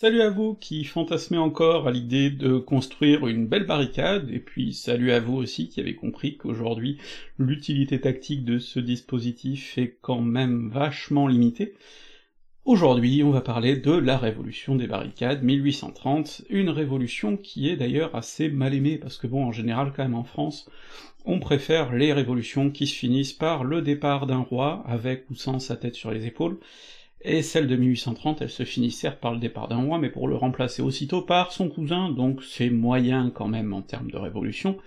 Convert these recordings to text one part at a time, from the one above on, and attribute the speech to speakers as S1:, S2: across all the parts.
S1: Salut à vous qui fantasmez encore à l'idée de construire une belle barricade, et puis salut à vous aussi qui avez compris qu'aujourd'hui l'utilité tactique de ce dispositif est quand même vachement limitée. Aujourd'hui, on va parler de la révolution des barricades 1830, une révolution qui est d'ailleurs assez mal aimée, parce que bon, en général, quand même en France, on préfère les révolutions qui se finissent par le départ d'un roi, avec ou sans sa tête sur les épaules, et celle de 1830, elle se certes par le départ d'un roi, mais pour le remplacer aussitôt par son cousin, donc c'est moyen quand même en termes de révolution,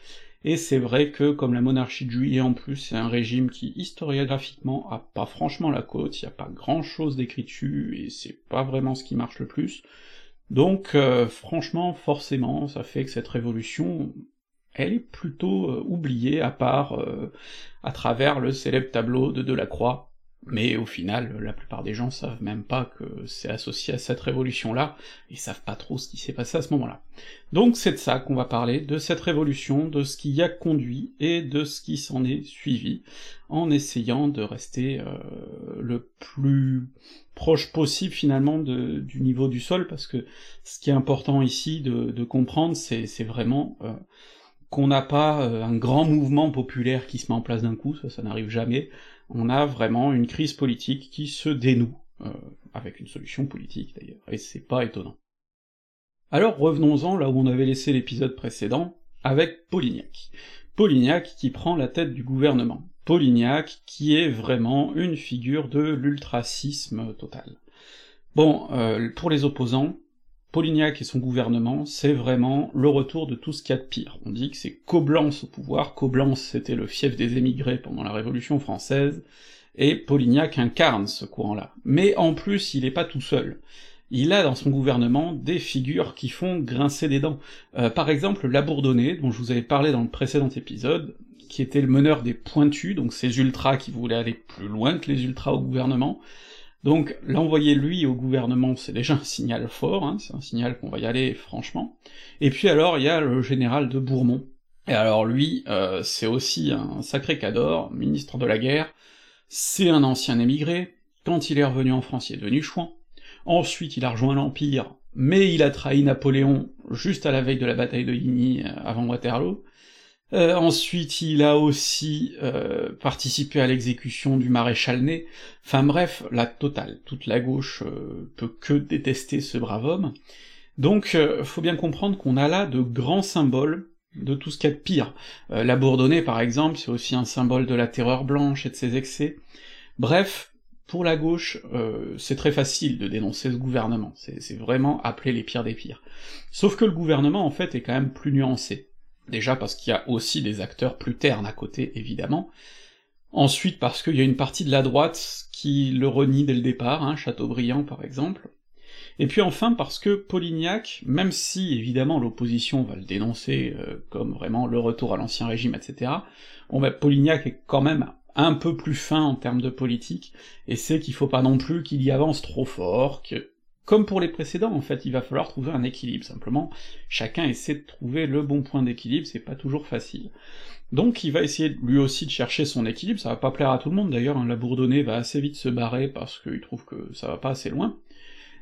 S1: et c'est vrai que comme la monarchie de juillet en plus, c'est un régime qui historiographiquement a pas franchement la côte, y a pas grand chose d'écrit dessus, et c'est pas vraiment ce qui marche le plus, donc euh, franchement, forcément, ça fait que cette révolution, elle est plutôt euh, oubliée, à part euh, à travers le célèbre tableau de Delacroix, mais au final, la plupart des gens savent même pas que c'est associé à cette révolution-là, ils savent pas trop ce qui s'est passé à ce moment-là. Donc c'est de ça qu'on va parler, de cette révolution, de ce qui y a conduit, et de ce qui s'en est suivi, en essayant de rester euh, le plus proche possible finalement de, du niveau du sol, parce que ce qui est important ici de, comprendre, c'est vraiment... Euh, qu'on n'a pas euh, un grand mouvement populaire qui se met en place d'un coup, ça n'arrive jamais, on a vraiment une crise politique qui se dénoue, euh, avec une solution politique d'ailleurs, et c'est pas étonnant. Alors revenons-en là où on avait laissé l'épisode précédent, avec Polignac. Polignac qui prend la tête du gouvernement. Polignac qui est vraiment une figure de l'ultracisme total. Bon, euh, pour les opposants, Polignac et son gouvernement, c'est vraiment le retour de tout ce qu'il y a de pire. On dit que c'est Coblence au pouvoir, Coblence c'était le fief des émigrés pendant la Révolution française, et Polignac incarne ce courant-là. Mais en plus, il est pas tout seul. Il a dans son gouvernement des figures qui font grincer des dents. Euh, par exemple, Labourdonnais, dont je vous avais parlé dans le précédent épisode, qui était le meneur des pointus, donc ces ultras qui voulaient aller plus loin que les ultras au gouvernement, donc l'envoyer lui au gouvernement, c'est déjà un signal fort, hein, c'est un signal qu'on va y aller franchement. Et puis alors il y a le général de Bourmont. Et alors lui, euh, c'est aussi un sacré cador, ministre de la guerre, c'est un ancien émigré, quand il est revenu en France il est devenu chouan, ensuite il a rejoint l'Empire, mais il a trahi Napoléon juste à la veille de la bataille de Ligny euh, avant Waterloo, euh, ensuite, il a aussi euh, participé à l'exécution du maréchal Ney. Enfin bref, la totale. Toute la gauche euh, peut que détester ce brave homme. Donc, faut bien comprendre qu'on a là de grands symboles de tout ce qu'il y a de pire. la Bourdonnais, par exemple, c'est aussi un symbole de la terreur blanche et de ses excès. Bref, pour la gauche, c'est très facile de dénoncer ce gouvernement, c'est vraiment appeler les pires des pires. Sauf que le gouvernement, en fait, est quand même plus nuancé. Déjà parce qu'il y a aussi des acteurs plus ternes à côté, évidemment. Ensuite parce qu'il y a une partie de la droite qui le renie dès le départ, hein, Chateaubriand par exemple. Et puis enfin parce que Polignac, même si évidemment l'opposition va le dénoncer euh, comme vraiment le retour à l'ancien régime, etc., bon bah Polignac est quand même un peu plus fin en termes de politique, et c'est qu'il faut pas non plus qu'il y avance trop fort, comme pour les précédents, en fait, il va falloir trouver un équilibre, simplement, chacun essaie de trouver le bon point d'équilibre, c'est pas toujours facile. Donc il va essayer lui aussi de chercher son équilibre, ça va pas plaire à tout le monde d'ailleurs, hein, la Bourdonnais va assez vite se barrer parce qu'il trouve que ça va pas assez loin,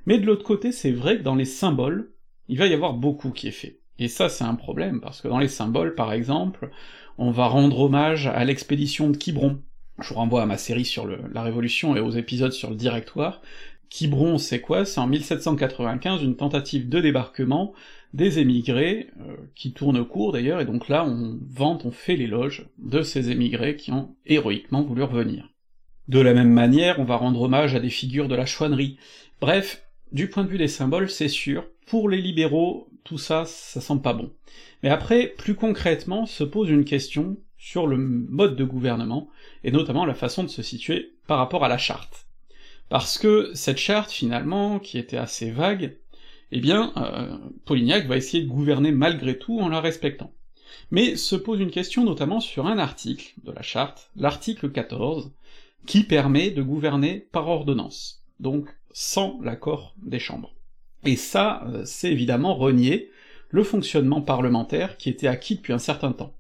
S1: mais de l'autre côté, c'est vrai que dans les symboles, il va y avoir beaucoup qui est fait. Et ça, c'est un problème, parce que dans les symboles, par exemple, on va rendre hommage à l'expédition de Quiberon. Je vous renvoie à ma série sur la Révolution et aux épisodes sur le Directoire, Quiberon, c'est quoi? C'est en 1795 une tentative de débarquement des émigrés, euh, qui tourne court d'ailleurs, et donc là on vante, on fait l'éloge de ces émigrés qui ont héroïquement voulu revenir. De la même manière, on va rendre hommage à des figures de la chouannerie. Bref, du point de vue des symboles, c'est sûr, pour les libéraux, tout ça, ça sent pas bon. Mais après, plus concrètement, se pose une question sur le mode de gouvernement, et notamment la façon de se situer par rapport à la charte. Parce que cette charte, finalement, qui était assez vague, eh bien, euh, Polignac va essayer de gouverner malgré tout en la respectant. Mais se pose une question notamment sur un article de la charte, l'article 14, qui permet de gouverner par ordonnance, donc sans l'accord des chambres. Et ça, euh, c'est évidemment renier le fonctionnement parlementaire qui était acquis depuis un certain temps.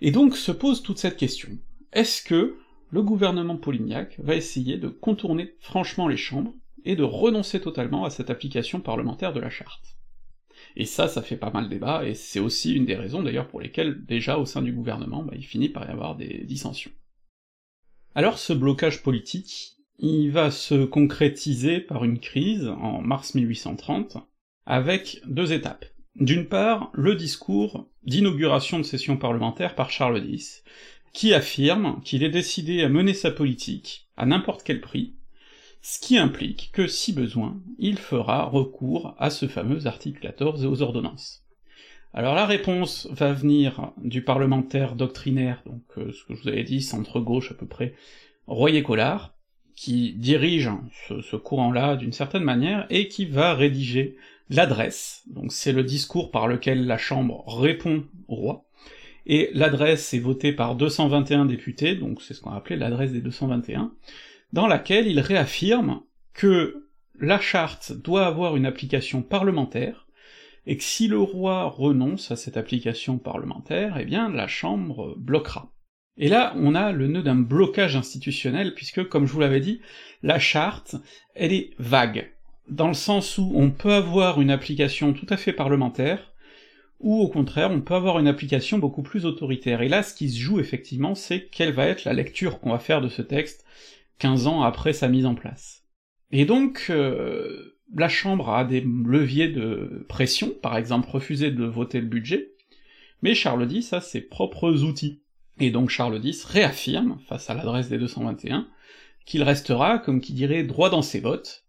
S1: Et donc se pose toute cette question. Est-ce que le gouvernement Polignac va essayer de contourner franchement les chambres, et de renoncer totalement à cette application parlementaire de la charte. Et ça, ça fait pas mal débat, et c'est aussi une des raisons d'ailleurs pour lesquelles, déjà au sein du gouvernement, bah, il finit par y avoir des dissensions. Alors ce blocage politique, il va se concrétiser par une crise en mars 1830, avec deux étapes. D'une part, le discours d'inauguration de session parlementaire par Charles X, qui affirme qu'il est décidé à mener sa politique à n'importe quel prix, ce qui implique que, si besoin, il fera recours à ce fameux article 14 et aux ordonnances. Alors la réponse va venir du parlementaire doctrinaire, donc euh, ce que je vous avais dit, centre-gauche à peu près, Royer-Collard, qui dirige ce, ce courant-là d'une certaine manière, et qui va rédiger l'adresse, donc c'est le discours par lequel la Chambre répond au roi, et l'adresse est votée par 221 députés, donc c'est ce qu'on a appelé l'adresse des 221, dans laquelle il réaffirme que la charte doit avoir une application parlementaire, et que si le roi renonce à cette application parlementaire, eh bien la Chambre bloquera. Et là, on a le nœud d'un blocage institutionnel, puisque, comme je vous l'avais dit, la charte, elle est vague, dans le sens où on peut avoir une application tout à fait parlementaire, ou au contraire, on peut avoir une application beaucoup plus autoritaire. Et là, ce qui se joue effectivement, c'est quelle va être la lecture qu'on va faire de ce texte 15 ans après sa mise en place. Et donc, euh, la Chambre a des leviers de pression, par exemple refuser de voter le budget, mais Charles X a ses propres outils. Et donc Charles X réaffirme, face à l'adresse des 221, qu'il restera, comme qui dirait, droit dans ses bottes,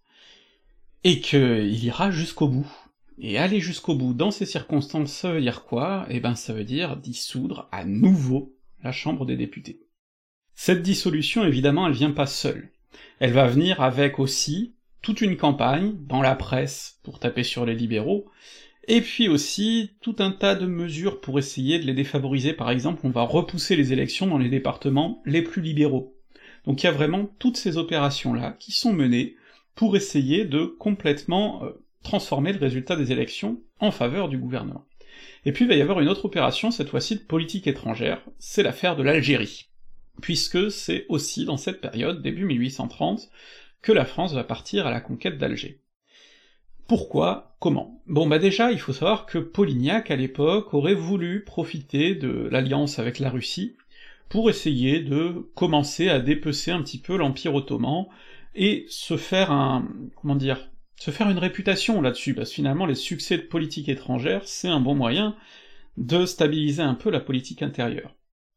S1: et qu'il ira jusqu'au bout. Et aller jusqu'au bout dans ces circonstances, ça veut dire quoi? Eh ben ça veut dire dissoudre à nouveau la Chambre des députés. Cette dissolution, évidemment, elle vient pas seule. Elle va venir avec aussi toute une campagne dans la presse pour taper sur les libéraux, et puis aussi tout un tas de mesures pour essayer de les défavoriser, par exemple on va repousser les élections dans les départements les plus libéraux. Donc il y a vraiment toutes ces opérations-là qui sont menées pour essayer de complètement euh, transformer le résultat des élections en faveur du gouvernement. Et puis il va y avoir une autre opération, cette fois-ci de politique étrangère, c'est l'affaire de l'Algérie, puisque c'est aussi dans cette période, début 1830, que la France va partir à la conquête d'Alger. Pourquoi? Comment? Bon bah déjà, il faut savoir que Polignac, à l'époque, aurait voulu profiter de l'alliance avec la Russie pour essayer de commencer à dépecer un petit peu l'Empire ottoman, et se faire un... comment dire se faire une réputation là-dessus, parce que finalement les succès de politique étrangère, c'est un bon moyen de stabiliser un peu la politique intérieure.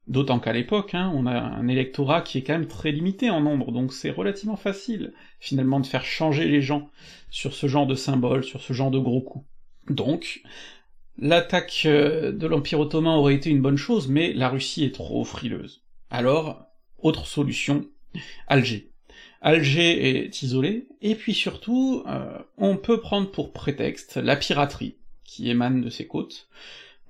S1: D'autant qu'à l'époque, hein, on a un électorat qui est quand même très limité en nombre, donc c'est relativement facile, finalement, de faire changer les gens sur ce genre de symbole, sur ce genre de gros coups. Donc, l'attaque euh, de l'Empire ottoman aurait été une bonne chose, mais la Russie est trop frileuse. Alors, autre solution, Alger. Alger est isolé, et puis surtout, euh, on peut prendre pour prétexte la piraterie qui émane de ses côtes,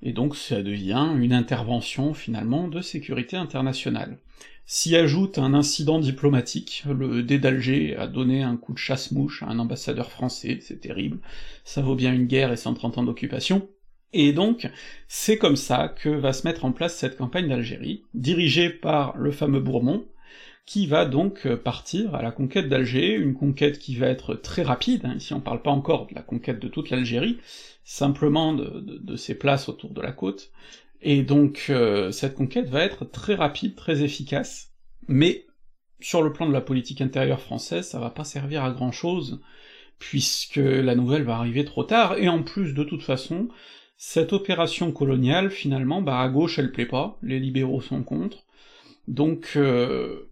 S1: et donc ça devient une intervention finalement de sécurité internationale. S'y ajoute un incident diplomatique, le dé d'Alger a donné un coup de chasse-mouche à un ambassadeur français, c'est terrible, ça vaut bien une guerre et 130 ans d'occupation, et donc, c'est comme ça que va se mettre en place cette campagne d'Algérie, dirigée par le fameux Bourmont, qui va donc euh, partir à la conquête d'Alger, une conquête qui va être très rapide, hein, ici on parle pas encore de la conquête de toute l'Algérie, simplement de, ses places autour de la côte, et donc euh, cette conquête va être très rapide, très efficace, mais sur le plan de la politique intérieure française, ça va pas servir à grand chose, puisque la nouvelle va arriver trop tard, et en plus, de toute façon, cette opération coloniale, finalement, bah à gauche elle plaît pas, les libéraux sont contre, donc euh,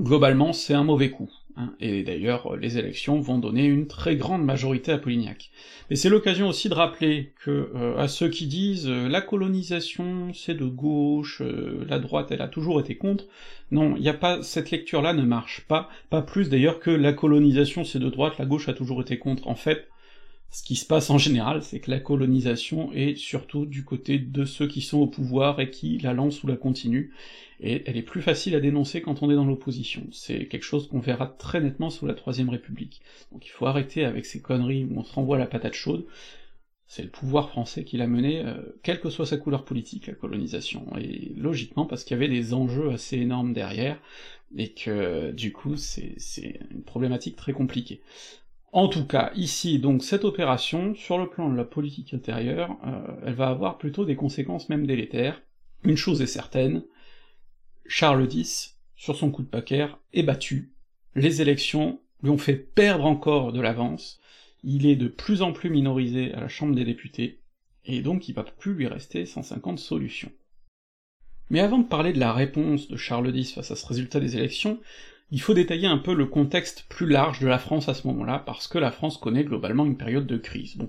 S1: globalement c'est un mauvais coup. Hein, et d'ailleurs, les élections vont donner une très grande majorité à Polignac. Mais c'est l'occasion aussi de rappeler que, euh, à ceux qui disent euh, la colonisation c'est de gauche, euh, la droite elle a toujours été contre, non, y a pas, cette lecture-là ne marche pas, pas plus d'ailleurs que la colonisation c'est de droite, la gauche a toujours été contre. En fait, ce qui se passe en général, c'est que la colonisation est surtout du côté de ceux qui sont au pouvoir et qui la lancent ou la continuent, et elle est plus facile à dénoncer quand on est dans l'opposition. C'est quelque chose qu'on verra très nettement sous la Troisième République. Donc il faut arrêter avec ces conneries où on se renvoie la patate chaude, c'est le pouvoir français qui l'a mené, euh, quelle que soit sa couleur politique, la colonisation, et logiquement parce qu'il y avait des enjeux assez énormes derrière, et que du coup c'est une problématique très compliquée. En tout cas, ici, donc, cette opération, sur le plan de la politique intérieure, euh, elle va avoir plutôt des conséquences même délétères. Une chose est certaine, Charles X, sur son coup de paquet, est battu. Les élections lui ont fait perdre encore de l'avance, il est de plus en plus minorisé à la Chambre des députés, et donc il va plus lui rester 150 solutions. Mais avant de parler de la réponse de Charles X face à ce résultat des élections, il faut détailler un peu le contexte plus large de la France à ce moment-là, parce que la France connaît globalement une période de crise. Bon,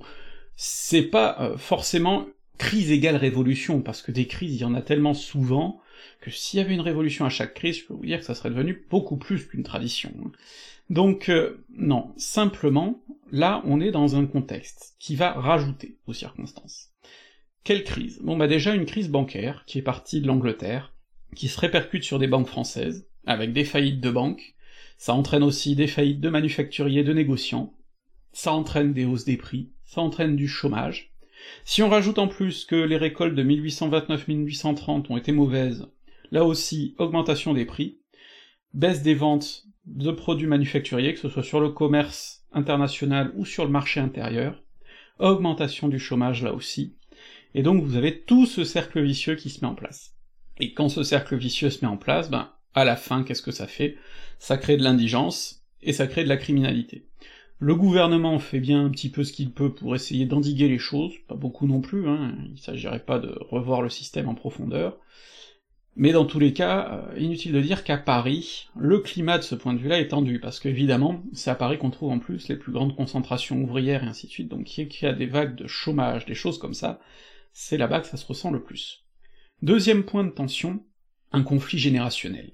S1: c'est pas euh, forcément crise égale révolution, parce que des crises, il y en a tellement souvent, que s'il y avait une révolution à chaque crise, je peux vous dire que ça serait devenu beaucoup plus qu'une tradition. Donc, euh, non, simplement, là, on est dans un contexte qui va rajouter aux circonstances. Quelle crise? Bon bah déjà une crise bancaire, qui est partie de l'Angleterre, qui se répercute sur des banques françaises, avec des faillites de banques, ça entraîne aussi des faillites de manufacturiers, de négociants, ça entraîne des hausses des prix, ça entraîne du chômage. Si on rajoute en plus que les récoltes de 1829-1830 ont été mauvaises, là aussi augmentation des prix, baisse des ventes de produits manufacturiers, que ce soit sur le commerce international ou sur le marché intérieur, augmentation du chômage là aussi, et donc vous avez tout ce cercle vicieux qui se met en place. Et quand ce cercle vicieux se met en place, ben à la fin, qu'est-ce que ça fait? Ça crée de l'indigence, et ça crée de la criminalité. Le gouvernement fait bien un petit peu ce qu'il peut pour essayer d'endiguer les choses, pas beaucoup non plus, hein, il s'agirait pas de revoir le système en profondeur, mais dans tous les cas, euh, inutile de dire qu'à Paris, le climat de ce point de vue-là est tendu, parce qu'évidemment, c'est à Paris qu'on trouve en plus les plus grandes concentrations ouvrières et ainsi de suite, donc qu'il y a des vagues de chômage, des choses comme ça, c'est là-bas que ça se ressent le plus. Deuxième point de tension, un conflit générationnel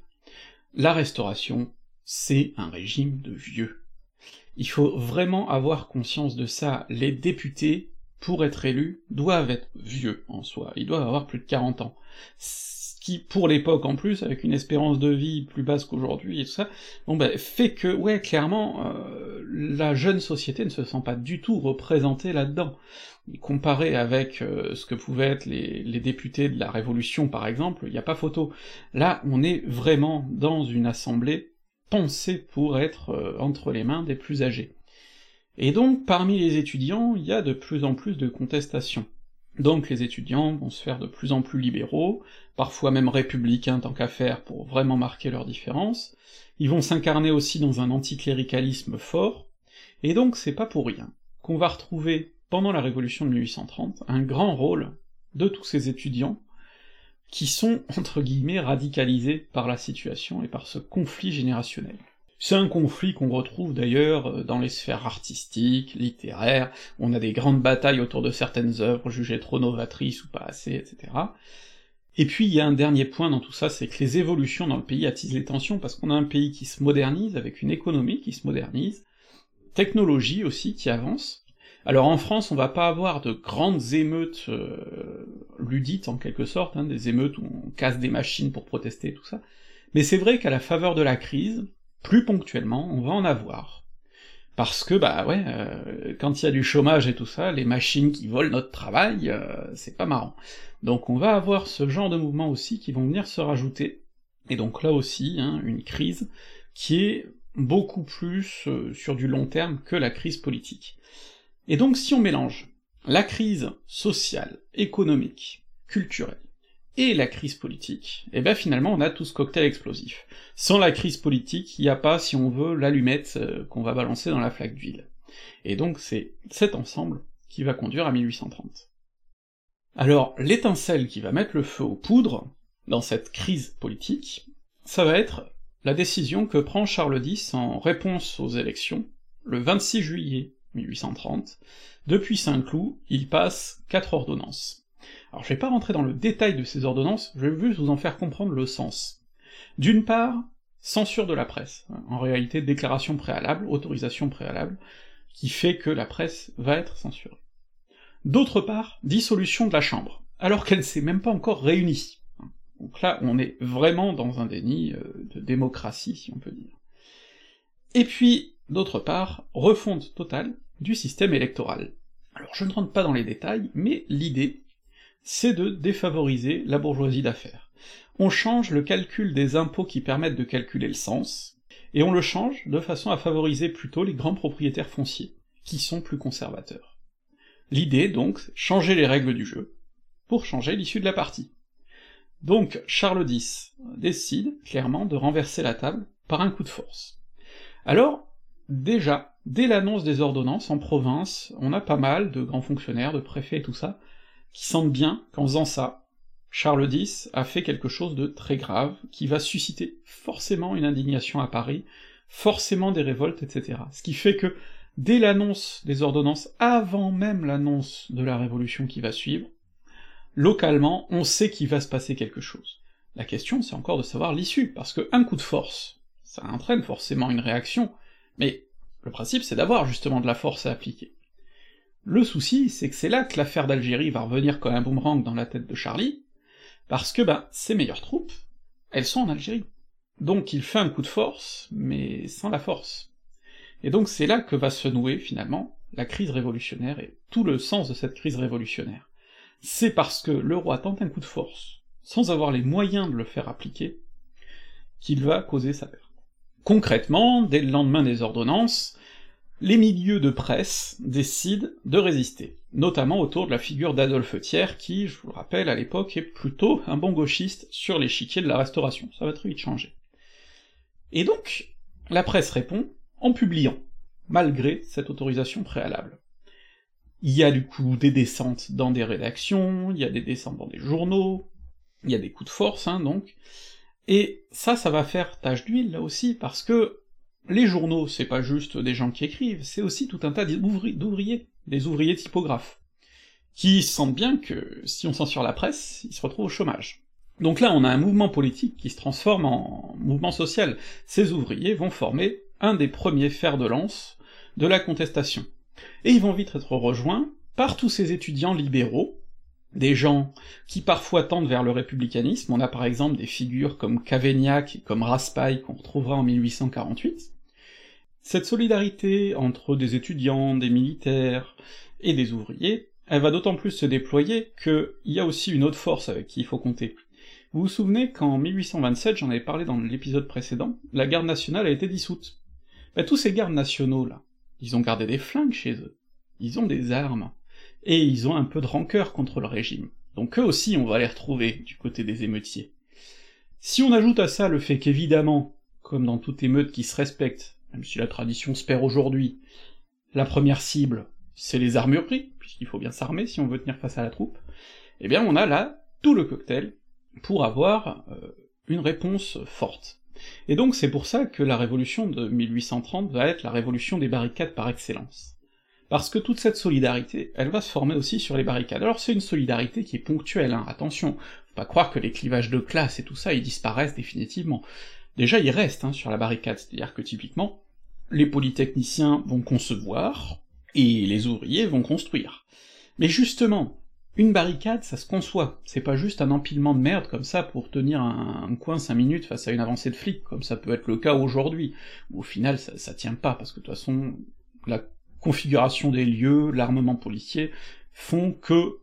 S1: la restauration, c'est un régime de vieux. Il faut vraiment avoir conscience de ça, les députés, pour être élus, doivent être vieux en soi, ils doivent avoir plus de 40 ans. Qui, pour l'époque en plus, avec une espérance de vie plus basse qu'aujourd'hui et tout ça, bon ben, fait que, ouais, clairement, euh, la jeune société ne se sent pas du tout représentée là-dedans comparé avec euh, ce que pouvaient être les, les, députés de la Révolution par exemple, il n'y a pas photo. Là, on est vraiment dans une assemblée pensée pour être euh, entre les mains des plus âgés. Et donc, parmi les étudiants, il y a de plus en plus de contestations. Donc les étudiants vont se faire de plus en plus libéraux, parfois même républicains tant qu'à faire pour vraiment marquer leur différence, ils vont s'incarner aussi dans un anticléricalisme fort, et donc c'est pas pour rien qu'on va retrouver pendant la Révolution de 1830, un grand rôle de tous ces étudiants qui sont, entre guillemets, radicalisés par la situation et par ce conflit générationnel. C'est un conflit qu'on retrouve d'ailleurs dans les sphères artistiques, littéraires, on a des grandes batailles autour de certaines œuvres jugées trop novatrices ou pas assez, etc. Et puis il y a un dernier point dans tout ça, c'est que les évolutions dans le pays attisent les tensions, parce qu'on a un pays qui se modernise, avec une économie qui se modernise, technologie aussi qui avance, alors en France, on va pas avoir de grandes émeutes euh, ludites en quelque sorte, hein, des émeutes où on casse des machines pour protester, tout ça, mais c'est vrai qu'à la faveur de la crise, plus ponctuellement, on va en avoir. Parce que, bah ouais, euh, quand il y a du chômage et tout ça, les machines qui volent notre travail, euh, c'est pas marrant. Donc on va avoir ce genre de mouvements aussi qui vont venir se rajouter, et donc là aussi, hein, une crise qui est beaucoup plus sur du long terme que la crise politique. Et donc si on mélange la crise sociale, économique, culturelle, et la crise politique, et eh ben finalement on a tout ce cocktail explosif. Sans la crise politique, il n'y a pas, si on veut, l'allumette euh, qu'on va balancer dans la flaque d'huile. Et donc c'est cet ensemble qui va conduire à 1830. Alors l'étincelle qui va mettre le feu aux poudres, dans cette crise politique, ça va être la décision que prend Charles X en réponse aux élections, le 26 juillet 1830, depuis Saint-Cloud, il passe quatre ordonnances. Alors je vais pas rentrer dans le détail de ces ordonnances, je vais juste vous en faire comprendre le sens. D'une part, censure de la presse, en réalité déclaration préalable, autorisation préalable, qui fait que la presse va être censurée. D'autre part, dissolution de la Chambre, alors qu'elle s'est même pas encore réunie. Donc là, on est vraiment dans un déni euh, de démocratie, si on peut dire. Et puis, d'autre part, refonte totale du système électoral. Alors je ne rentre pas dans les détails, mais l'idée, c'est de défavoriser la bourgeoisie d'affaires. On change le calcul des impôts qui permettent de calculer le sens, et on le change de façon à favoriser plutôt les grands propriétaires fonciers, qui sont plus conservateurs. L'idée, donc, changer les règles du jeu, pour changer l'issue de la partie. Donc, Charles X décide, clairement, de renverser la table par un coup de force. Alors, déjà, dès l'annonce des ordonnances, en province, on a pas mal de grands fonctionnaires, de préfets et tout ça, qui sentent bien qu'en faisant ça, Charles X a fait quelque chose de très grave, qui va susciter forcément une indignation à Paris, forcément des révoltes, etc. Ce qui fait que, dès l'annonce des ordonnances, avant même l'annonce de la révolution qui va suivre, localement, on sait qu'il va se passer quelque chose. La question, c'est encore de savoir l'issue, parce que un coup de force, ça entraîne forcément une réaction, mais le principe c'est d'avoir justement de la force à appliquer. Le souci, c'est que c'est là que l'affaire d'Algérie va revenir comme un boomerang dans la tête de Charlie, parce que, ben, ses meilleures troupes, elles sont en Algérie. Donc il fait un coup de force, mais sans la force. Et donc c'est là que va se nouer, finalement, la crise révolutionnaire, et tout le sens de cette crise révolutionnaire. C'est parce que le roi tente un coup de force, sans avoir les moyens de le faire appliquer, qu'il va causer sa perte. Concrètement, dès le lendemain des ordonnances, les milieux de presse décident de résister, notamment autour de la figure d'Adolphe Thiers, qui, je vous le rappelle, à l'époque est plutôt un bon gauchiste sur l'échiquier de la Restauration, ça va très vite changer. Et donc, la presse répond en publiant, malgré cette autorisation préalable. Il y a du coup des descentes dans des rédactions, il y a des descentes dans des journaux, il y a des coups de force, hein, donc, et ça, ça va faire tache d'huile, là aussi, parce que les journaux, c'est pas juste des gens qui écrivent, c'est aussi tout un tas d'ouvriers, des ouvriers typographes, qui sentent bien que si on censure la presse, ils se retrouvent au chômage. Donc là, on a un mouvement politique qui se transforme en mouvement social. Ces ouvriers vont former un des premiers fers de lance de la contestation. Et ils vont vite être rejoints par tous ces étudiants libéraux, des gens qui parfois tendent vers le républicanisme, on a par exemple des figures comme Cavaignac et comme Raspail qu'on retrouvera en 1848, cette solidarité entre des étudiants, des militaires et des ouvriers, elle va d'autant plus se déployer qu'il y a aussi une autre force avec qui il faut compter. Vous vous souvenez qu'en 1827, j'en avais parlé dans l'épisode précédent, la garde nationale a été dissoute. Ben, tous ces gardes nationaux là, ils ont gardé des flingues chez eux, ils ont des armes, et ils ont un peu de rancœur contre le régime. Donc eux aussi on va les retrouver du côté des émeutiers. Si on ajoute à ça le fait qu'évidemment, comme dans toute émeute qui se respecte, même si la tradition se perd aujourd'hui, la première cible, c'est les armureries, puisqu'il faut bien s'armer si on veut tenir face à la troupe, eh bien on a là tout le cocktail pour avoir euh, une réponse forte. Et donc c'est pour ça que la révolution de 1830 va être la révolution des barricades par excellence. Parce que toute cette solidarité, elle va se former aussi sur les barricades. Alors c'est une solidarité qui est ponctuelle, hein, attention, faut pas croire que les clivages de classe et tout ça, ils disparaissent définitivement. Déjà, ils restent hein, sur la barricade, c'est-à-dire que typiquement, les polytechniciens vont concevoir, et les ouvriers vont construire. Mais justement, une barricade, ça se conçoit, c'est pas juste un empilement de merde comme ça pour tenir un, coin cinq minutes face à une avancée de flics, comme ça peut être le cas aujourd'hui, au final ça, ça tient pas, parce que de toute façon, la configuration des lieux, l'armement policier, font que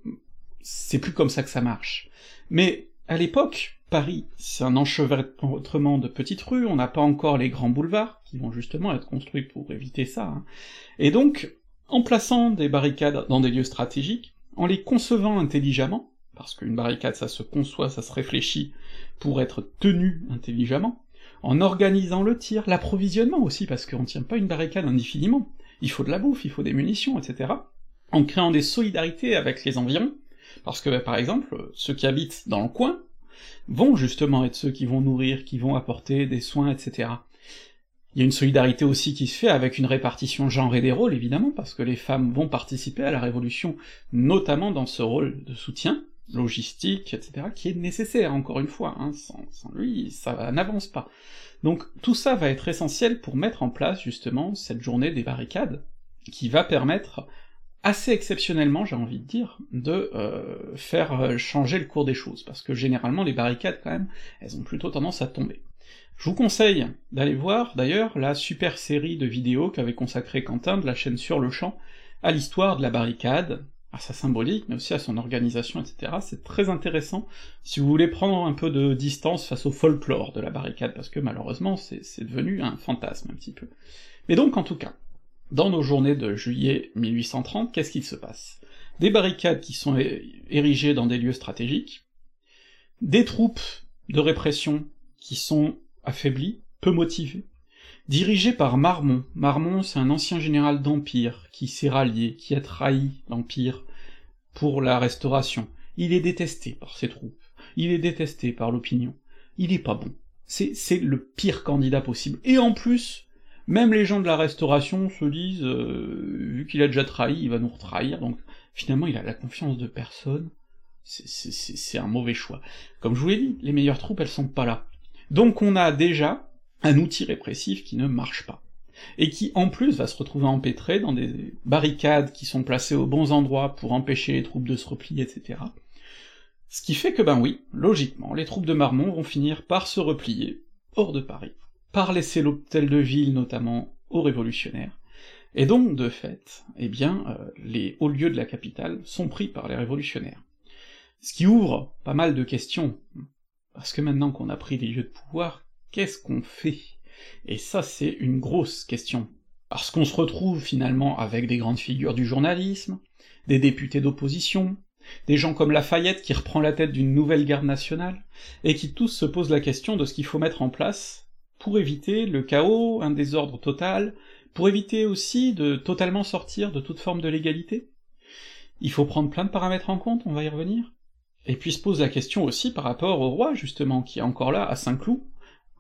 S1: c'est plus comme ça que ça marche. Mais à l'époque, Paris, c'est un enchevêtrement de petites rues, on n'a pas encore les grands boulevards, qui vont justement être construits pour éviter ça, hein. et donc, en plaçant des barricades dans des lieux stratégiques, en les concevant intelligemment, parce qu'une barricade ça se conçoit, ça se réfléchit pour être tenu intelligemment, en organisant le tir, l'approvisionnement aussi, parce qu'on tient pas une barricade indéfiniment, il faut de la bouffe, il faut des munitions, etc., en créant des solidarités avec les environs, parce que, par exemple, ceux qui habitent dans le coin, vont justement être ceux qui vont nourrir, qui vont apporter des soins, etc. Il y a une solidarité aussi qui se fait avec une répartition genrée des rôles, évidemment, parce que les femmes vont participer à la révolution, notamment dans ce rôle de soutien, logistique, etc., qui est nécessaire, encore une fois, hein, sans, sans lui, ça n'avance pas. Donc tout ça va être essentiel pour mettre en place, justement, cette journée des barricades, qui va permettre assez exceptionnellement, j'ai envie de dire, de euh, faire euh, changer le cours des choses, parce que généralement les barricades, quand même, elles ont plutôt tendance à tomber. Je vous conseille d'aller voir, d'ailleurs, la super série de vidéos qu'avait consacré Quentin de la chaîne Sur le Champ à l'histoire de la barricade, à sa symbolique, mais aussi à son organisation, etc. C'est très intéressant si vous voulez prendre un peu de distance face au folklore de la barricade, parce que malheureusement c'est devenu un fantasme un petit peu. Mais donc en tout cas, dans nos journées de juillet 1830, qu'est-ce qu'il se passe? Des barricades qui sont érigées dans des lieux stratégiques, des troupes de répression qui sont affaiblies, peu motivées, dirigées par Marmont. Marmont, c'est un ancien général d'Empire, qui s'est rallié, qui a trahi l'Empire pour la Restauration. Il est détesté par ses troupes, il est détesté par l'opinion, il est pas bon. C'est le pire candidat possible. Et en plus, même les gens de la Restauration se disent, euh, vu qu'il a déjà trahi, il va nous retrahir, donc finalement il a la confiance de personne, c'est un mauvais choix. Comme je vous l'ai dit, les meilleures troupes, elles sont pas là. Donc on a déjà un outil répressif qui ne marche pas, et qui en plus va se retrouver empêtré dans des barricades qui sont placées aux bons endroits pour empêcher les troupes de se replier, etc. Ce qui fait que ben oui, logiquement, les troupes de Marmont vont finir par se replier hors de Paris par laisser l'hôtel de ville notamment aux révolutionnaires, et donc, de fait, eh bien, euh, les hauts lieux de la capitale sont pris par les révolutionnaires. Ce qui ouvre pas mal de questions, parce que maintenant qu'on a pris les lieux de pouvoir, qu'est-ce qu'on fait? Et ça, c'est une grosse question. Parce qu'on se retrouve finalement avec des grandes figures du journalisme, des députés d'opposition, des gens comme Lafayette qui reprend la tête d'une nouvelle garde nationale, et qui tous se posent la question de ce qu'il faut mettre en place pour éviter le chaos, un désordre total, pour éviter aussi de totalement sortir de toute forme de légalité. Il faut prendre plein de paramètres en compte, on va y revenir. Et puis se pose la question aussi par rapport au roi, justement, qui est encore là, à Saint-Cloud,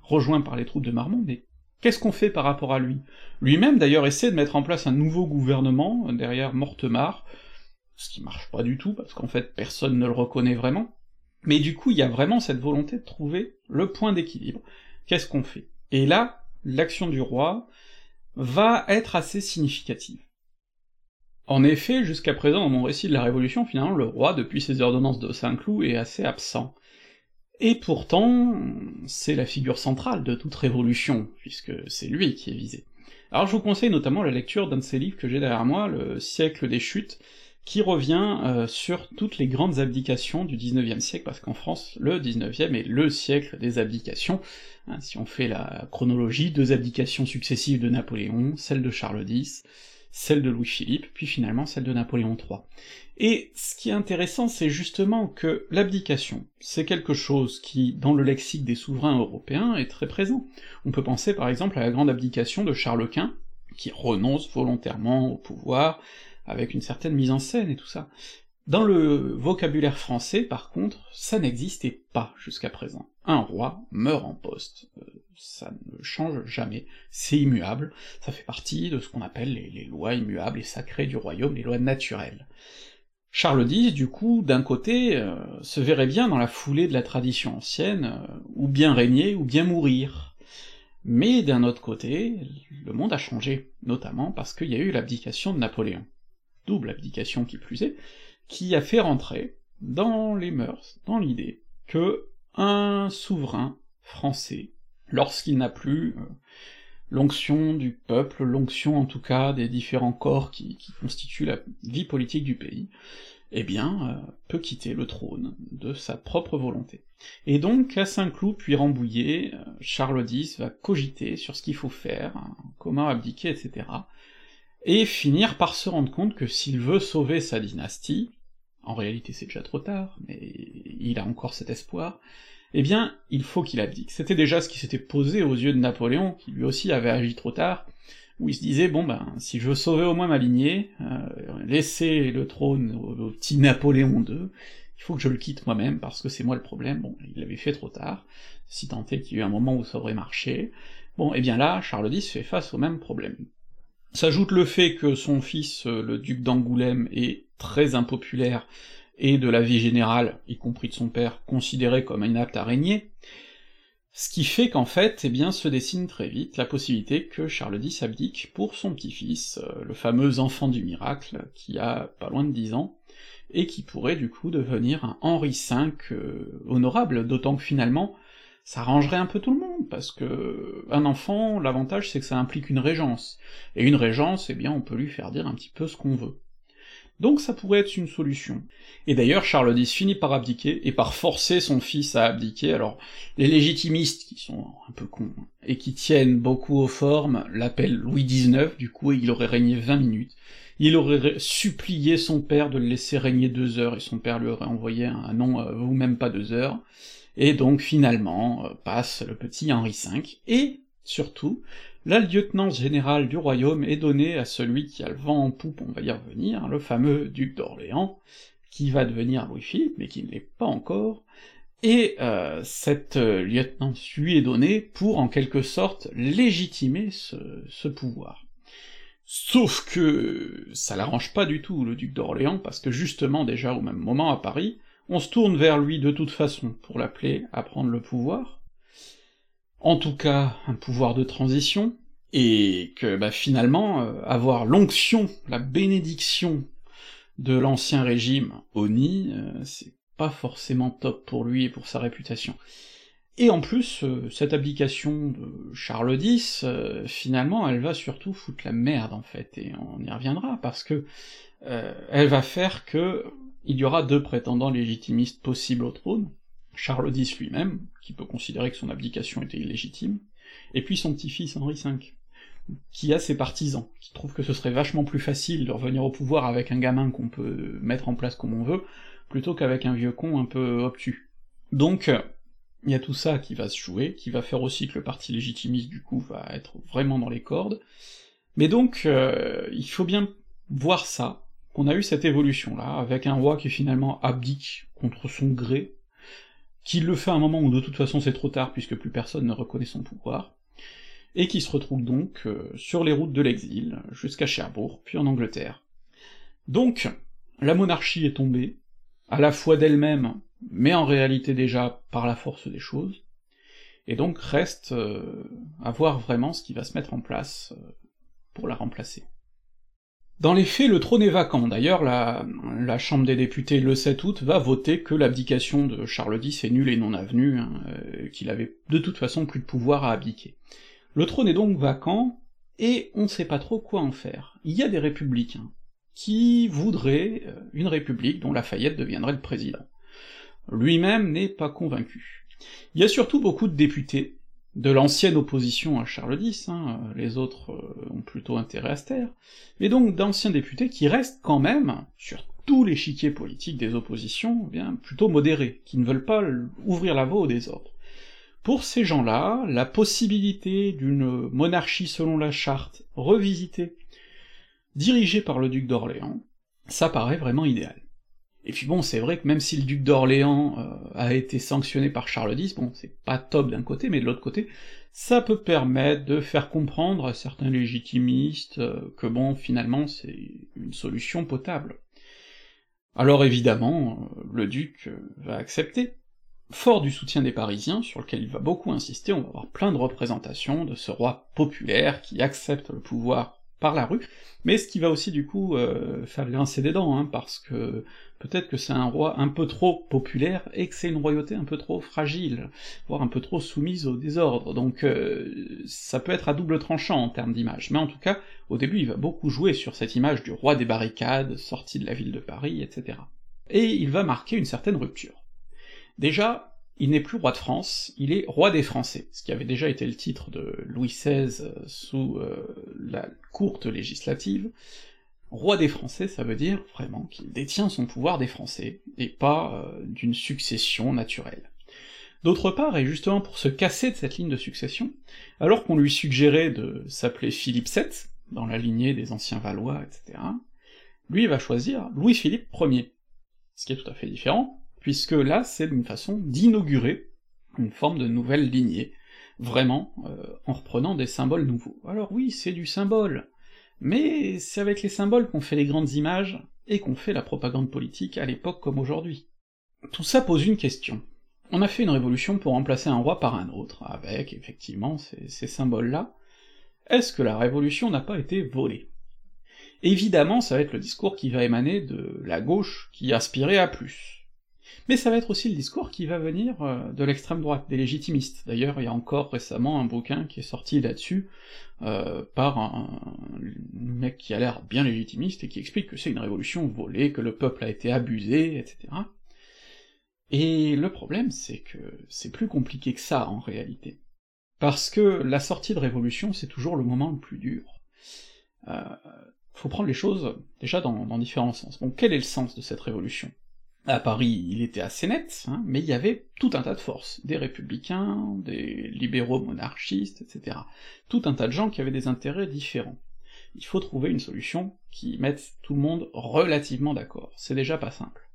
S1: rejoint par les troupes de Marmont, mais qu'est-ce qu'on fait par rapport à lui? Lui-même, d'ailleurs, essaie de mettre en place un nouveau gouvernement, derrière Mortemart, ce qui marche pas du tout, parce qu'en fait, personne ne le reconnaît vraiment, mais du coup, il y a vraiment cette volonté de trouver le point d'équilibre, qu'est-ce qu'on fait? Et là, l'action du roi va être assez significative. En effet, jusqu'à présent, dans mon récit de la Révolution, finalement, le roi, depuis ses ordonnances de Saint-Cloud, est assez absent. Et pourtant, c'est la figure centrale de toute révolution, puisque c'est lui qui est visé. Alors je vous conseille notamment la lecture d'un de ces livres que j'ai derrière moi, Le siècle des chutes, qui revient euh, sur toutes les grandes abdications du XIXe siècle, parce qu'en France, le XIXe est le siècle des abdications. Hein, si on fait la chronologie, deux abdications successives de Napoléon, celle de Charles X, celle de Louis-Philippe, puis finalement celle de Napoléon III. Et ce qui est intéressant, c'est justement que l'abdication, c'est quelque chose qui, dans le lexique des souverains européens, est très présent. On peut penser par exemple à la grande abdication de Charles Quint, qui renonce volontairement au pouvoir, avec une certaine mise en scène et tout ça. Dans le vocabulaire français, par contre, ça n'existait pas jusqu'à présent. Un roi meurt en poste, euh, ça ne change jamais, c'est immuable, ça fait partie de ce qu'on appelle les, lois immuables et sacrées du royaume, les lois naturelles. Charles X, du coup, d'un côté, euh, se verrait bien dans la foulée de la tradition ancienne, euh, ou bien régner, ou bien mourir. Mais d'un autre côté, le monde a changé, notamment parce qu'il y a eu l'abdication de Napoléon double abdication qui plus est, qui a fait rentrer dans les mœurs, dans l'idée, que un souverain français, lorsqu'il n'a plus euh, l'onction du peuple, l'onction en tout cas des différents corps qui, constituent la vie politique du pays, eh bien, euh, peut quitter le trône de sa propre volonté. Et donc, à Saint-Cloud puis Rambouillet, euh, Charles X va cogiter sur ce qu'il faut faire, comment abdiquer, etc., et finir par se rendre compte que s'il veut sauver sa dynastie, en réalité c'est déjà trop tard, mais il a encore cet espoir, eh bien, il faut qu'il abdique. C'était déjà ce qui s'était posé aux yeux de Napoléon, qui lui aussi avait agi trop tard, où il se disait, bon ben, si je veux sauver au moins ma lignée, euh, laisser le trône au, petit Napoléon II, il faut que je le quitte moi-même, parce que c'est moi le problème, bon, il l'avait fait trop tard, si tant est qu'il y a eu un moment où ça aurait marché, bon, et eh bien là, Charles X fait face au même problème. S'ajoute le fait que son fils, euh, le duc d'Angoulême, est très impopulaire, et de la vie générale, y compris de son père, considéré comme inapte à régner, ce qui fait qu'en fait, eh bien, se dessine très vite la possibilité que Charles X abdique pour son petit-fils, euh, le fameux enfant du miracle, qui a pas loin de dix ans, et qui pourrait du coup devenir un Henri V euh, honorable, d'autant que finalement, ça arrangerait un peu tout le monde, parce que un enfant, l'avantage c'est que ça implique une régence, et une régence, eh bien on peut lui faire dire un petit peu ce qu'on veut. Donc ça pourrait être une solution. Et d'ailleurs, Charles X finit par abdiquer, et par forcer son fils à abdiquer, alors les légitimistes, qui sont un peu cons, et qui tiennent beaucoup aux formes, l'appellent Louis XIX, du coup il aurait régné 20 minutes, il aurait supplié son père de le laisser régner deux heures, et son père lui aurait envoyé un non, vous même pas deux heures, et donc finalement euh, passe le petit Henri V, et surtout, la lieutenance générale du royaume est donnée à celui qui a le vent en poupe, on va y revenir, le fameux duc d'Orléans, qui va devenir Louis-Philippe, mais qui ne l'est pas encore, et euh, cette euh, lieutenance lui est donnée pour en quelque sorte légitimer ce, ce pouvoir. Sauf que ça l'arrange pas du tout, le duc d'Orléans, parce que justement déjà au même moment à Paris, on se tourne vers lui de toute façon pour l'appeler à prendre le pouvoir, en tout cas un pouvoir de transition, et que bah, finalement euh, avoir l'onction, la bénédiction de l'ancien régime nid, euh, c'est pas forcément top pour lui et pour sa réputation. Et en plus, euh, cette abdication de Charles X, finalement, elle va surtout foutre la merde, en fait, et on y reviendra, parce que elle va faire que il y aura deux prétendants légitimistes possibles au trône, Charles X lui-même, qui peut considérer que son abdication était illégitime, et puis son petit-fils Henri V, qui a ses partisans, qui trouvent que ce serait vachement plus facile de revenir au pouvoir avec un gamin qu'on peut mettre en place comme on veut, plutôt qu'avec un vieux con un peu obtus. Donc, il y a tout ça qui va se jouer, qui va faire aussi que le parti légitimiste du coup va être vraiment dans les cordes, mais donc euh, il faut bien voir ça, qu'on a eu cette évolution-là, avec un roi qui finalement abdique contre son gré, qui le fait à un moment où de toute façon c'est trop tard puisque plus personne ne reconnaît son pouvoir, et qui se retrouve donc euh, sur les routes de l'exil, jusqu'à Cherbourg, puis en Angleterre. Donc, la monarchie est tombée, à la fois d'elle-même, mais en réalité déjà par la force des choses, et donc reste euh, à voir vraiment ce qui va se mettre en place euh, pour la remplacer. Dans les faits, le trône est vacant, d'ailleurs la, Chambre des députés le 7 août va voter que l'abdication de Charles X est nulle et non avenue, hein, euh, qu'il avait de toute façon plus de pouvoir à abdiquer. Le trône est donc vacant, et on ne sait pas trop quoi en faire. Il y a des républicains qui voudraient euh, une république dont Lafayette deviendrait le président. Lui-même n'est pas convaincu. Il y a surtout beaucoup de députés de l'ancienne opposition à Charles X, hein, les autres euh, ont plutôt intérêt à se taire, mais donc d'anciens députés qui restent quand même, sur tout l'échiquier politique des oppositions, eh bien plutôt modérés, qui ne veulent pas ouvrir la voie au désordre. Pour ces gens-là, la possibilité d'une monarchie selon la charte, revisitée, dirigée par le duc d'Orléans, ça paraît vraiment idéal. Et puis bon, c'est vrai que même si le duc d'Orléans euh, a été sanctionné par Charles X, bon, c'est pas top d'un côté, mais de l'autre côté, ça peut permettre de faire comprendre à certains légitimistes euh, que bon, finalement, c'est une solution potable. Alors évidemment, euh, le duc va accepter. Fort du soutien des Parisiens, sur lequel il va beaucoup insister, on va avoir plein de représentations de ce roi populaire qui accepte le pouvoir par la rue, mais ce qui va aussi du coup faire grincer des dents, hein, parce que peut-être que c'est un roi un peu trop populaire et que c'est une royauté un peu trop fragile, voire un peu trop soumise au désordre, donc euh, ça peut être à double tranchant en termes d'image, mais en tout cas, au début il va beaucoup jouer sur cette image du roi des barricades, sorti de la ville de Paris, etc. Et il va marquer une certaine rupture. Déjà, il n'est plus roi de France, il est roi des Français, ce qui avait déjà été le titre de Louis XVI sous euh, la courte législative. Roi des Français, ça veut dire vraiment qu'il détient son pouvoir des Français, et pas euh, d'une succession naturelle. D'autre part, et justement pour se casser de cette ligne de succession, alors qu'on lui suggérait de s'appeler Philippe VII, dans la lignée des anciens Valois, etc., lui va choisir Louis-Philippe Ier, ce qui est tout à fait différent, puisque là c'est une façon d'inaugurer une forme de nouvelle lignée, vraiment euh, en reprenant des symboles nouveaux. Alors oui, c'est du symbole, mais c'est avec les symboles qu'on fait les grandes images, et qu'on fait la propagande politique à l'époque comme aujourd'hui. Tout ça pose une question. On a fait une révolution pour remplacer un roi par un autre, avec effectivement ces, symboles-là. Est-ce que la révolution n'a pas été volée? Évidemment, ça va être le discours qui va émaner de la gauche qui aspirait à plus Mais ça va être aussi le discours qui va venir euh, de l'extrême droite, des légitimistes. D'ailleurs, il y a encore récemment un bouquin qui est sorti là-dessus, euh, par un, mec qui a l'air bien légitimiste et qui explique que c'est une révolution volée, que le peuple a été abusé, etc. Et le problème, c'est que c'est plus compliqué que ça, en réalité. Parce que la sortie de révolution, c'est toujours le moment le plus dur. Euh, faut prendre les choses déjà dans, dans différents sens. Bon, quel est le sens de cette révolution? À Paris, il était assez net, hein, mais il y avait tout un tas de forces, des républicains, des libéraux monarchistes, etc. Tout un tas de gens qui avaient des intérêts différents. Il faut trouver une solution qui mette tout le monde relativement d'accord, c'est déjà pas simple.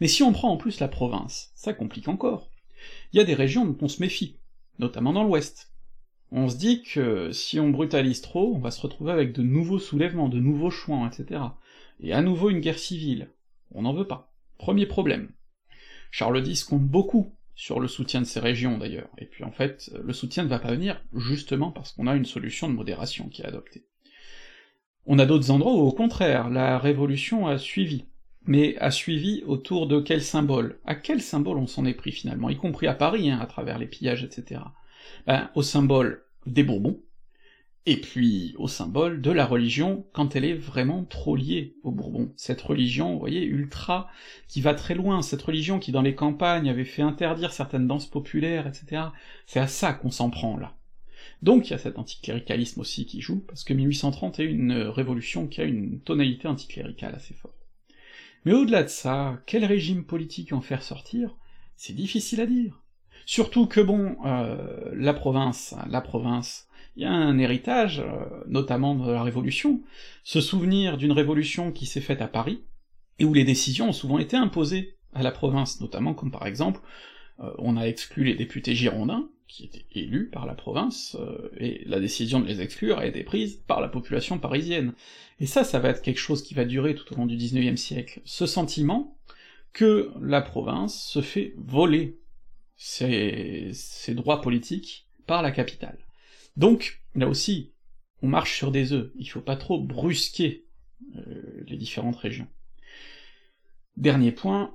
S1: Mais si on prend en plus la province, ça complique encore. Il y a des régions dont on se méfie, notamment dans l'ouest. On se dit que si on brutalise trop, on va se retrouver avec de nouveaux soulèvements, de nouveaux chouans, etc. Et à nouveau une guerre civile. On n'en veut pas. Premier problème. Charles X compte beaucoup sur le soutien de ces régions d'ailleurs, et puis en fait, le soutien ne va pas venir justement parce qu'on a une solution de modération qui est adoptée. On a d'autres endroits où au contraire, la révolution a suivi, mais a suivi autour de quel symbole? À quel symbole on s'en est pris finalement, y compris à Paris, hein, à travers les pillages, etc. Ben, au symbole des Bourbons, et puis au symbole de la religion quand elle est vraiment trop liée au Bourbon. Cette religion, vous voyez, ultra, qui va très loin, cette religion qui dans les campagnes avait fait interdire certaines danses populaires, etc. C'est à ça qu'on s'en prend là. Donc il y a cet anticléricalisme aussi qui joue, parce que 1830 est une révolution qui a une tonalité anticléricale assez forte. Mais au-delà de ça, quel régime politique en faire sortir? C'est difficile à dire. Surtout que bon, euh, la province, la province, il y a un héritage, euh, notamment de la Révolution, se souvenir d'une révolution qui s'est faite à Paris, et où les décisions ont souvent été imposées à la province, notamment comme par exemple, euh, on a exclu les députés girondins, qui étaient élus par la province, euh, et la décision de les exclure a été prise par la population parisienne. Et ça, ça va être quelque chose qui va durer tout au long du XIXe siècle, ce sentiment que la province se fait voler ses droits politiques par la capitale. Donc, là aussi, on marche sur des œufs, il faut pas trop brusquer euh, les différentes régions. Dernier point,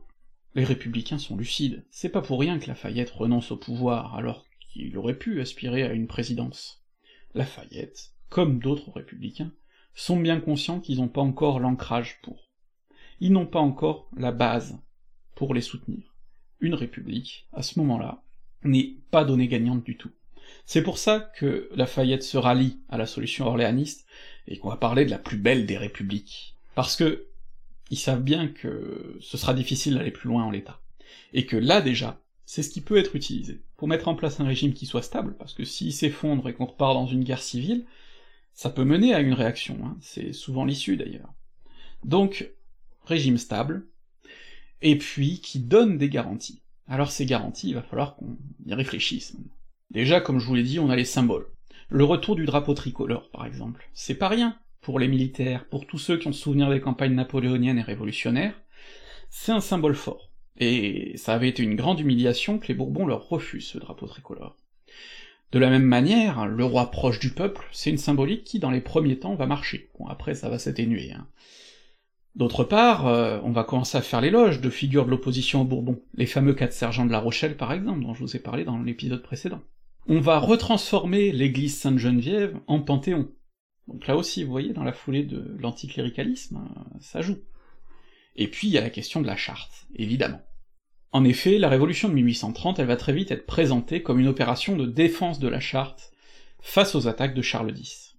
S1: les républicains sont lucides, c'est pas pour rien que Lafayette renonce au pouvoir, alors qu'il aurait pu aspirer à une présidence. Lafayette, comme d'autres républicains, sont bien conscients qu'ils n'ont pas encore l'ancrage pour. Ils n'ont pas encore la base pour les soutenir. Une république, à ce moment-là, n'est pas donnée gagnante du tout. C'est pour ça que Lafayette se rallie à la solution orléaniste, et qu'on va parler de la plus belle des républiques. Parce que ils savent bien que ce sera difficile d'aller plus loin en l'état. Et que là déjà, c'est ce qui peut être utilisé, pour mettre en place un régime qui soit stable, parce que s'il s'effondre et qu'on repart dans une guerre civile, ça peut mener à une réaction, hein. c'est souvent l'issue d'ailleurs. Donc, régime stable, et puis qui donne des garanties. Alors ces garanties, il va falloir qu'on y réfléchisse. Déjà, comme je vous l'ai dit, on a les symboles. Le retour du drapeau tricolore, par exemple. C'est pas rien pour les militaires, pour tous ceux qui ont souvenir des campagnes napoléoniennes et révolutionnaires, c'est un symbole fort. Et ça avait été une grande humiliation que les Bourbons leur refusent ce drapeau tricolore. De la même manière, le roi proche du peuple, c'est une symbolique qui, dans les premiers temps, va marcher. Bon, après, ça va s'atténuer. Hein. D'autre part, euh, on va commencer à faire l'éloge de figures de l'opposition aux Bourbons, les fameux quatre sergents de la Rochelle par exemple, dont je vous ai parlé dans l'épisode précédent on va retransformer l'église Sainte-Geneviève en panthéon. Donc là aussi, vous voyez, dans la foulée de l'anticléricalisme, euh, ça joue. Et puis il y a la question de la charte, évidemment. En effet, la révolution de 1830, elle va très vite être présentée comme une opération de défense de la charte face aux attaques de Charles X.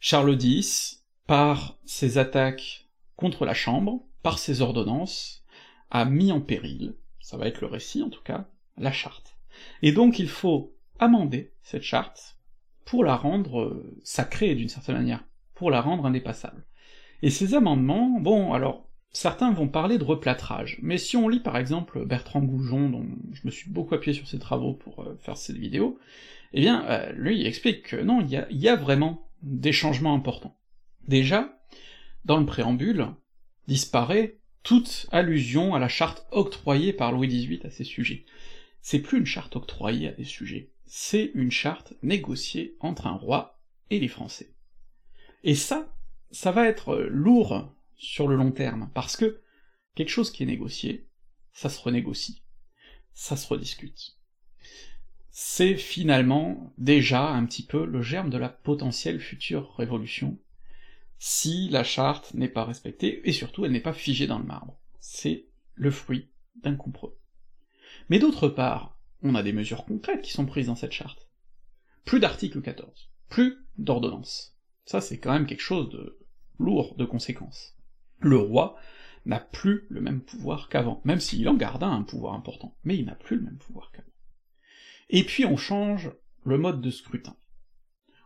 S1: Charles X, par ses attaques contre la Chambre, par ses ordonnances, a mis en péril, ça va être le récit en tout cas, la charte. Et donc il faut amender cette charte pour la rendre euh, sacrée d'une certaine manière, pour la rendre indépassable. Et ces amendements, bon, alors, certains vont parler de replâtrage, mais si on lit par exemple Bertrand Goujon, dont je me suis beaucoup appuyé sur ses travaux pour euh, faire cette vidéo, eh bien, euh, lui, il explique que non, il y a, vraiment des changements importants. Déjà, dans le préambule, disparaît toute allusion à la charte octroyée par Louis XVIII à ces sujets. C'est plus une charte octroyée à des sujets, c'est une charte négociée entre un roi et les Français. Et ça, ça va être lourd sur le long terme, parce que quelque chose qui est négocié, ça se renégocie, ça se rediscute. C'est finalement déjà un petit peu le germe de la potentielle future révolution, si la charte n'est pas respectée, et surtout elle n'est pas figée dans le marbre. C'est le fruit d'un compromis. Mais d'autre part, on a des mesures concrètes qui sont prises dans cette charte. Plus d'article 14, plus d'ordonnances. Ça c'est quand même quelque chose de lourd de conséquences. Le roi n'a plus le même pouvoir qu'avant, même s'il en garda un pouvoir important, mais il n'a plus le même pouvoir qu'avant. Et puis on change le mode de scrutin.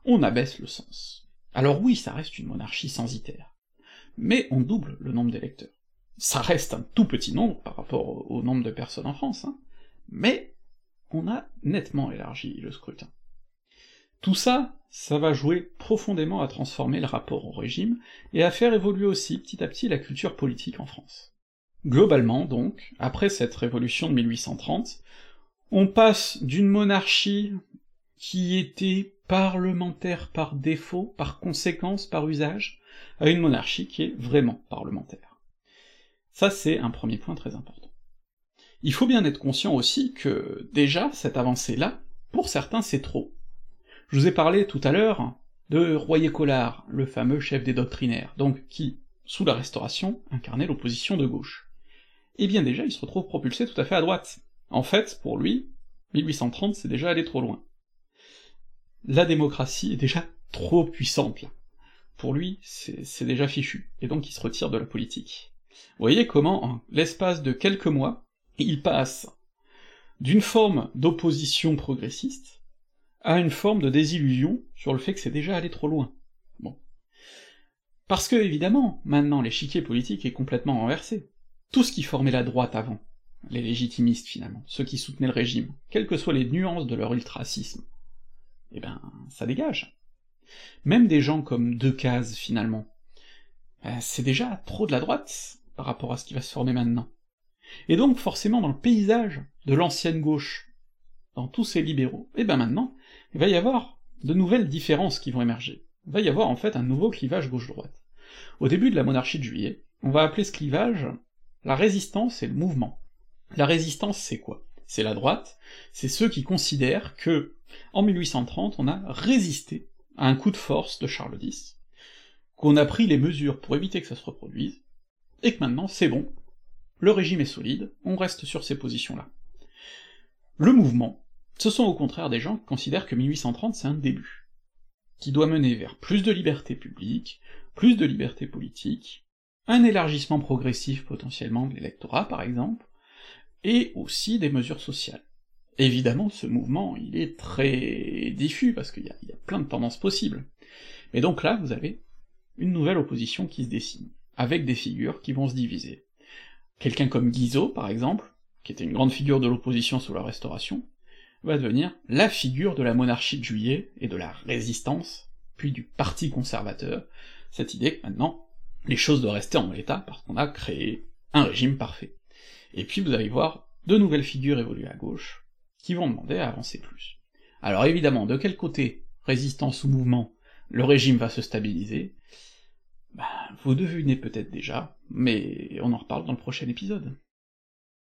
S1: On abaisse le sens. Alors oui, ça reste une monarchie censitaire, mais on double le nombre d'électeurs. Ça reste un tout petit nombre par rapport au nombre de personnes en France, hein, mais on a nettement élargi le scrutin. Tout ça, ça va jouer profondément à transformer le rapport au régime, et à faire évoluer aussi petit à petit la culture politique en France. Globalement, donc, après cette révolution de 1830, on passe d'une monarchie qui était parlementaire par défaut, par conséquence, par usage, à une monarchie qui est vraiment parlementaire. Ça, c'est un premier point très important. Il faut bien être conscient aussi que, déjà, cette avancée-là, pour certains, c'est trop. Je vous ai parlé tout à l'heure de Royer-Collard, le fameux chef des doctrinaires, donc qui, sous la Restauration, incarnait l'opposition de gauche. Eh bien déjà, il se retrouve propulsé tout à fait à droite. En fait, pour lui, 1830, c'est déjà aller trop loin. La démocratie est déjà trop puissante, là. Pour lui, c'est déjà fichu, et donc il se retire de la politique. Vous voyez comment, en l'espace de quelques mois, il passe d'une forme d'opposition progressiste à une forme de désillusion sur le fait que c'est déjà allé trop loin. Bon. Parce que, évidemment, maintenant l'échiquier politique est complètement renversé. Tout ce qui formait la droite avant, les légitimistes finalement, ceux qui soutenaient le régime, quelles que soient les nuances de leur ultracisme, eh ben, ça dégage. Même des gens comme Decazes, finalement, ben, c'est déjà trop de la droite par rapport à ce qui va se former maintenant. Et donc, forcément, dans le paysage de l'ancienne gauche, dans tous ces libéraux, eh ben maintenant, il va y avoir de nouvelles différences qui vont émerger. Il va y avoir en fait un nouveau clivage gauche-droite. Au début de la monarchie de juillet, on va appeler ce clivage la résistance et le mouvement. La résistance, c'est quoi? C'est la droite, c'est ceux qui considèrent que, en 1830, on a résisté à un coup de force de Charles X, qu'on a pris les mesures pour éviter que ça se reproduise, et que maintenant c'est bon, le régime est solide, on reste sur ces positions-là. Le mouvement, ce sont au contraire des gens qui considèrent que 1830 c'est un début, qui doit mener vers plus de liberté publique, plus de liberté politique, un élargissement progressif potentiellement de l'électorat par exemple, et aussi des mesures sociales. Évidemment, ce mouvement, il est très diffus, parce qu'il y, a plein de tendances possibles. Mais donc là, vous avez une nouvelle opposition qui se dessine, avec des figures qui vont se diviser. Quelqu'un comme Guizot, par exemple, qui était une grande figure de l'opposition sous la Restauration, va devenir la figure de la monarchie de juillet et de la résistance, puis du parti conservateur, cette idée que maintenant, les choses doivent rester en l'état parce qu'on a créé un régime parfait. Et puis vous allez voir de nouvelles figures évoluer à gauche, qui vont demander à avancer plus. Alors évidemment, de quel côté, résistance ou mouvement, le régime va se stabiliser, bah, vous devinez peut-être déjà, mais on en reparle dans le prochain épisode.